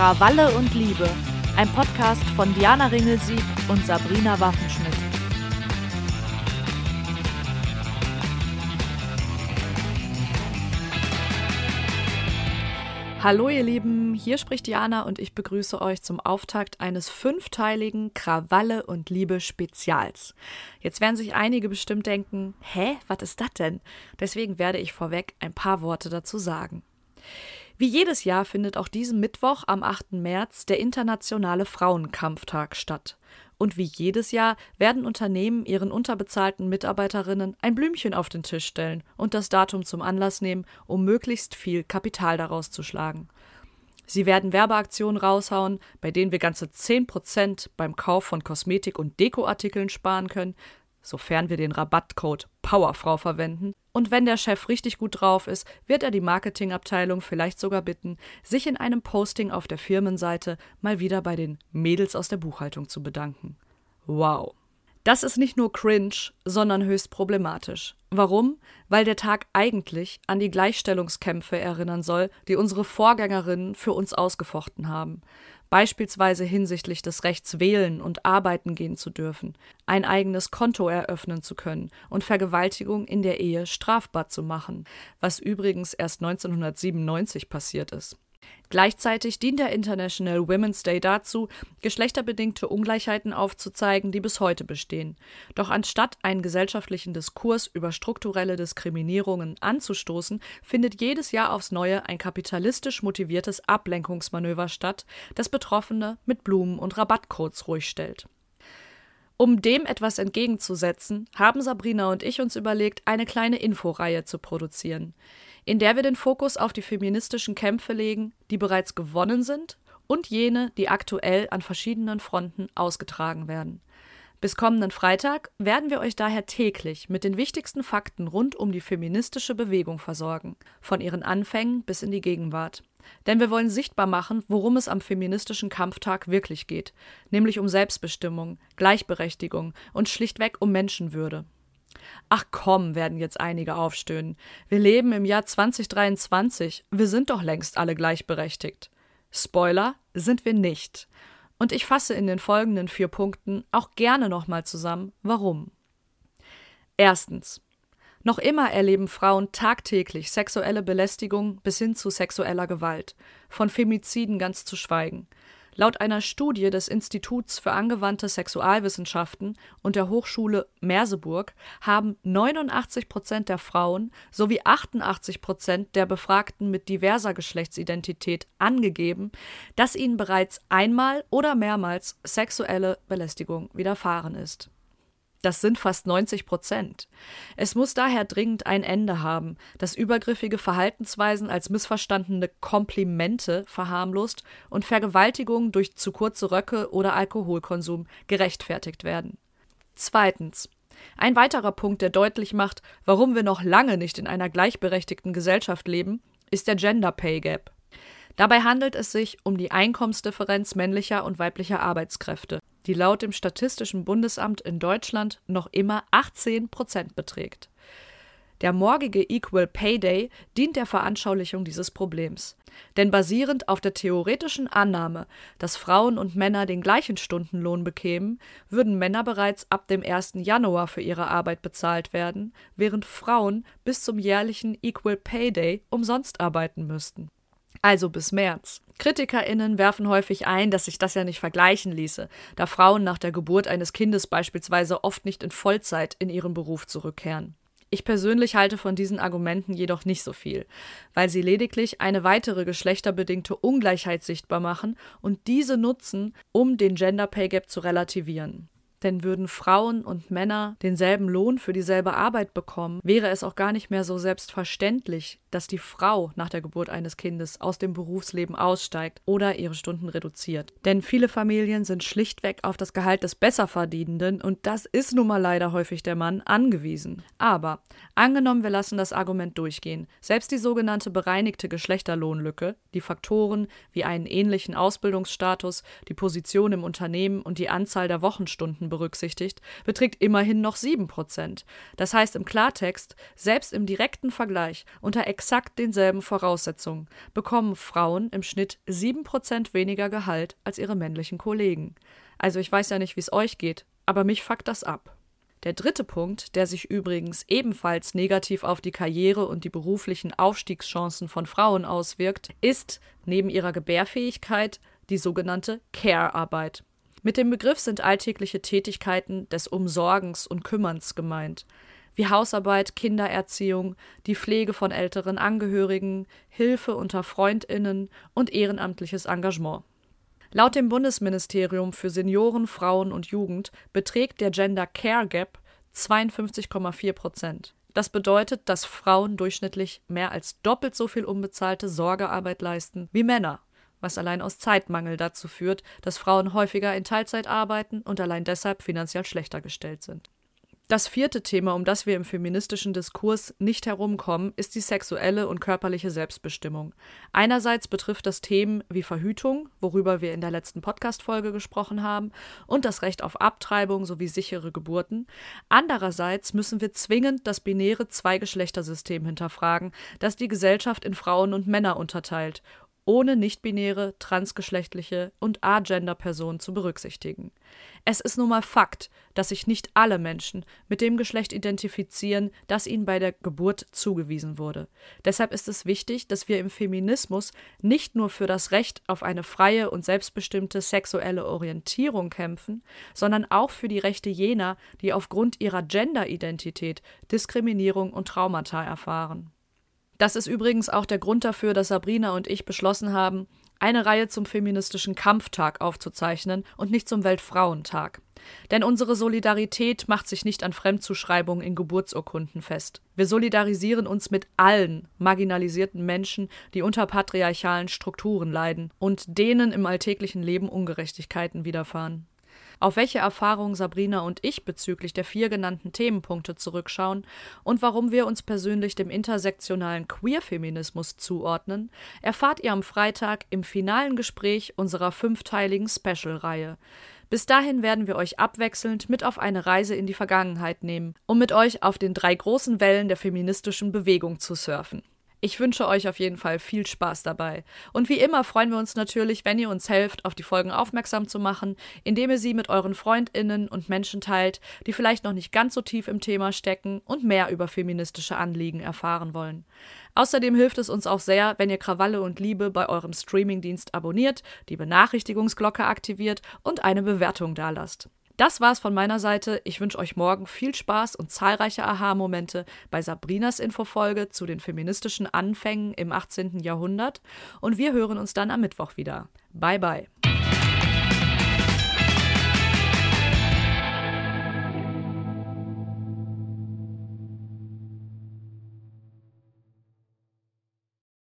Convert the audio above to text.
Krawalle und Liebe, ein Podcast von Diana Ringelsieg und Sabrina Waffenschmidt. Hallo ihr Lieben, hier spricht Diana und ich begrüße euch zum Auftakt eines fünfteiligen Krawalle und Liebe Spezials. Jetzt werden sich einige bestimmt denken, hä, was ist das denn? Deswegen werde ich vorweg ein paar Worte dazu sagen. Wie jedes Jahr findet auch diesen Mittwoch am 8. März der Internationale Frauenkampftag statt. Und wie jedes Jahr werden Unternehmen ihren unterbezahlten Mitarbeiterinnen ein Blümchen auf den Tisch stellen und das Datum zum Anlass nehmen, um möglichst viel Kapital daraus zu schlagen. Sie werden Werbeaktionen raushauen, bei denen wir ganze 10% beim Kauf von Kosmetik- und Dekoartikeln sparen können, sofern wir den Rabattcode Powerfrau verwenden. Und wenn der Chef richtig gut drauf ist, wird er die Marketingabteilung vielleicht sogar bitten, sich in einem Posting auf der Firmenseite mal wieder bei den Mädels aus der Buchhaltung zu bedanken. Wow. Das ist nicht nur cringe, sondern höchst problematisch. Warum? Weil der Tag eigentlich an die Gleichstellungskämpfe erinnern soll, die unsere Vorgängerinnen für uns ausgefochten haben beispielsweise hinsichtlich des Rechts wählen und arbeiten gehen zu dürfen, ein eigenes Konto eröffnen zu können und Vergewaltigung in der Ehe strafbar zu machen, was übrigens erst 1997 passiert ist. Gleichzeitig dient der International Women's Day dazu, geschlechterbedingte Ungleichheiten aufzuzeigen, die bis heute bestehen. Doch anstatt einen gesellschaftlichen Diskurs über strukturelle Diskriminierungen anzustoßen, findet jedes Jahr aufs Neue ein kapitalistisch motiviertes Ablenkungsmanöver statt, das Betroffene mit Blumen und Rabattcodes ruhig stellt. Um dem etwas entgegenzusetzen, haben Sabrina und ich uns überlegt, eine kleine Inforeihe zu produzieren in der wir den Fokus auf die feministischen Kämpfe legen, die bereits gewonnen sind und jene, die aktuell an verschiedenen Fronten ausgetragen werden. Bis kommenden Freitag werden wir euch daher täglich mit den wichtigsten Fakten rund um die feministische Bewegung versorgen, von ihren Anfängen bis in die Gegenwart. Denn wir wollen sichtbar machen, worum es am feministischen Kampftag wirklich geht, nämlich um Selbstbestimmung, Gleichberechtigung und schlichtweg um Menschenwürde. Ach komm, werden jetzt einige aufstöhnen. Wir leben im Jahr 2023. Wir sind doch längst alle gleichberechtigt. Spoiler, sind wir nicht. Und ich fasse in den folgenden vier Punkten auch gerne nochmal zusammen, warum. Erstens. Noch immer erleben Frauen tagtäglich sexuelle Belästigung bis hin zu sexueller Gewalt, von Femiziden ganz zu schweigen. Laut einer Studie des Instituts für angewandte Sexualwissenschaften und der Hochschule Merseburg haben 89 Prozent der Frauen sowie 88 Prozent der Befragten mit diverser Geschlechtsidentität angegeben, dass ihnen bereits einmal oder mehrmals sexuelle Belästigung widerfahren ist das sind fast 90 Prozent. Es muss daher dringend ein Ende haben, das übergriffige Verhaltensweisen als missverstandene Komplimente verharmlost und Vergewaltigungen durch zu kurze Röcke oder Alkoholkonsum gerechtfertigt werden. Zweitens. Ein weiterer Punkt, der deutlich macht, warum wir noch lange nicht in einer gleichberechtigten Gesellschaft leben, ist der Gender Pay Gap. Dabei handelt es sich um die Einkommensdifferenz männlicher und weiblicher Arbeitskräfte die laut dem Statistischen Bundesamt in Deutschland noch immer 18 Prozent beträgt. Der morgige Equal Pay Day dient der Veranschaulichung dieses Problems. Denn basierend auf der theoretischen Annahme, dass Frauen und Männer den gleichen Stundenlohn bekämen, würden Männer bereits ab dem 1. Januar für ihre Arbeit bezahlt werden, während Frauen bis zum jährlichen Equal Pay Day umsonst arbeiten müssten also bis März. KritikerInnen werfen häufig ein, dass sich das ja nicht vergleichen ließe, da Frauen nach der Geburt eines Kindes beispielsweise oft nicht in Vollzeit in ihren Beruf zurückkehren. Ich persönlich halte von diesen Argumenten jedoch nicht so viel, weil sie lediglich eine weitere geschlechterbedingte Ungleichheit sichtbar machen und diese nutzen, um den Gender Pay Gap zu relativieren. Denn würden Frauen und Männer denselben Lohn für dieselbe Arbeit bekommen, wäre es auch gar nicht mehr so selbstverständlich, dass die Frau nach der Geburt eines Kindes aus dem Berufsleben aussteigt oder ihre Stunden reduziert. Denn viele Familien sind schlichtweg auf das Gehalt des Besserverdienenden und das ist nun mal leider häufig der Mann angewiesen. Aber angenommen, wir lassen das Argument durchgehen, selbst die sogenannte bereinigte Geschlechterlohnlücke, die Faktoren wie einen ähnlichen Ausbildungsstatus, die Position im Unternehmen und die Anzahl der Wochenstunden berücksichtigt, beträgt immerhin noch 7%. Das heißt im Klartext, selbst im direkten Vergleich unter exakt denselben Voraussetzungen bekommen Frauen im Schnitt 7% weniger Gehalt als ihre männlichen Kollegen. Also ich weiß ja nicht, wie es euch geht, aber mich fuckt das ab. Der dritte Punkt, der sich übrigens ebenfalls negativ auf die Karriere und die beruflichen Aufstiegschancen von Frauen auswirkt, ist neben ihrer Gebärfähigkeit die sogenannte Care-Arbeit. Mit dem Begriff sind alltägliche Tätigkeiten des Umsorgens und Kümmerns gemeint, wie Hausarbeit, Kindererziehung, die Pflege von älteren Angehörigen, Hilfe unter Freundinnen und ehrenamtliches Engagement. Laut dem Bundesministerium für Senioren, Frauen und Jugend beträgt der Gender Care Gap 52,4 Prozent. Das bedeutet, dass Frauen durchschnittlich mehr als doppelt so viel unbezahlte Sorgearbeit leisten wie Männer, was allein aus Zeitmangel dazu führt, dass Frauen häufiger in Teilzeit arbeiten und allein deshalb finanziell schlechter gestellt sind. Das vierte Thema, um das wir im feministischen Diskurs nicht herumkommen, ist die sexuelle und körperliche Selbstbestimmung. Einerseits betrifft das Themen wie Verhütung, worüber wir in der letzten Podcast-Folge gesprochen haben, und das Recht auf Abtreibung sowie sichere Geburten. Andererseits müssen wir zwingend das binäre Zweigeschlechtersystem hinterfragen, das die Gesellschaft in Frauen und Männer unterteilt ohne nichtbinäre, transgeschlechtliche und agender-Personen zu berücksichtigen. Es ist nun mal Fakt, dass sich nicht alle Menschen mit dem Geschlecht identifizieren, das ihnen bei der Geburt zugewiesen wurde. Deshalb ist es wichtig, dass wir im Feminismus nicht nur für das Recht auf eine freie und selbstbestimmte sexuelle Orientierung kämpfen, sondern auch für die Rechte jener, die aufgrund ihrer Genderidentität Diskriminierung und Traumata erfahren. Das ist übrigens auch der Grund dafür, dass Sabrina und ich beschlossen haben, eine Reihe zum feministischen Kampftag aufzuzeichnen und nicht zum Weltfrauentag. Denn unsere Solidarität macht sich nicht an Fremdzuschreibungen in Geburtsurkunden fest. Wir solidarisieren uns mit allen marginalisierten Menschen, die unter patriarchalen Strukturen leiden und denen im alltäglichen Leben Ungerechtigkeiten widerfahren auf welche Erfahrungen Sabrina und ich bezüglich der vier genannten Themenpunkte zurückschauen und warum wir uns persönlich dem intersektionalen Queerfeminismus zuordnen, erfahrt ihr am Freitag im finalen Gespräch unserer fünfteiligen Special-Reihe. Bis dahin werden wir euch abwechselnd mit auf eine Reise in die Vergangenheit nehmen, um mit euch auf den drei großen Wellen der feministischen Bewegung zu surfen. Ich wünsche euch auf jeden Fall viel Spaß dabei. Und wie immer freuen wir uns natürlich, wenn ihr uns helft, auf die Folgen aufmerksam zu machen, indem ihr sie mit euren Freundinnen und Menschen teilt, die vielleicht noch nicht ganz so tief im Thema stecken und mehr über feministische Anliegen erfahren wollen. Außerdem hilft es uns auch sehr, wenn ihr Krawalle und Liebe bei eurem Streamingdienst abonniert, die Benachrichtigungsglocke aktiviert und eine Bewertung dalasst. Das war's von meiner Seite. Ich wünsche euch morgen viel Spaß und zahlreiche Aha-Momente bei Sabrinas Infofolge zu den feministischen Anfängen im 18. Jahrhundert und wir hören uns dann am Mittwoch wieder. Bye bye.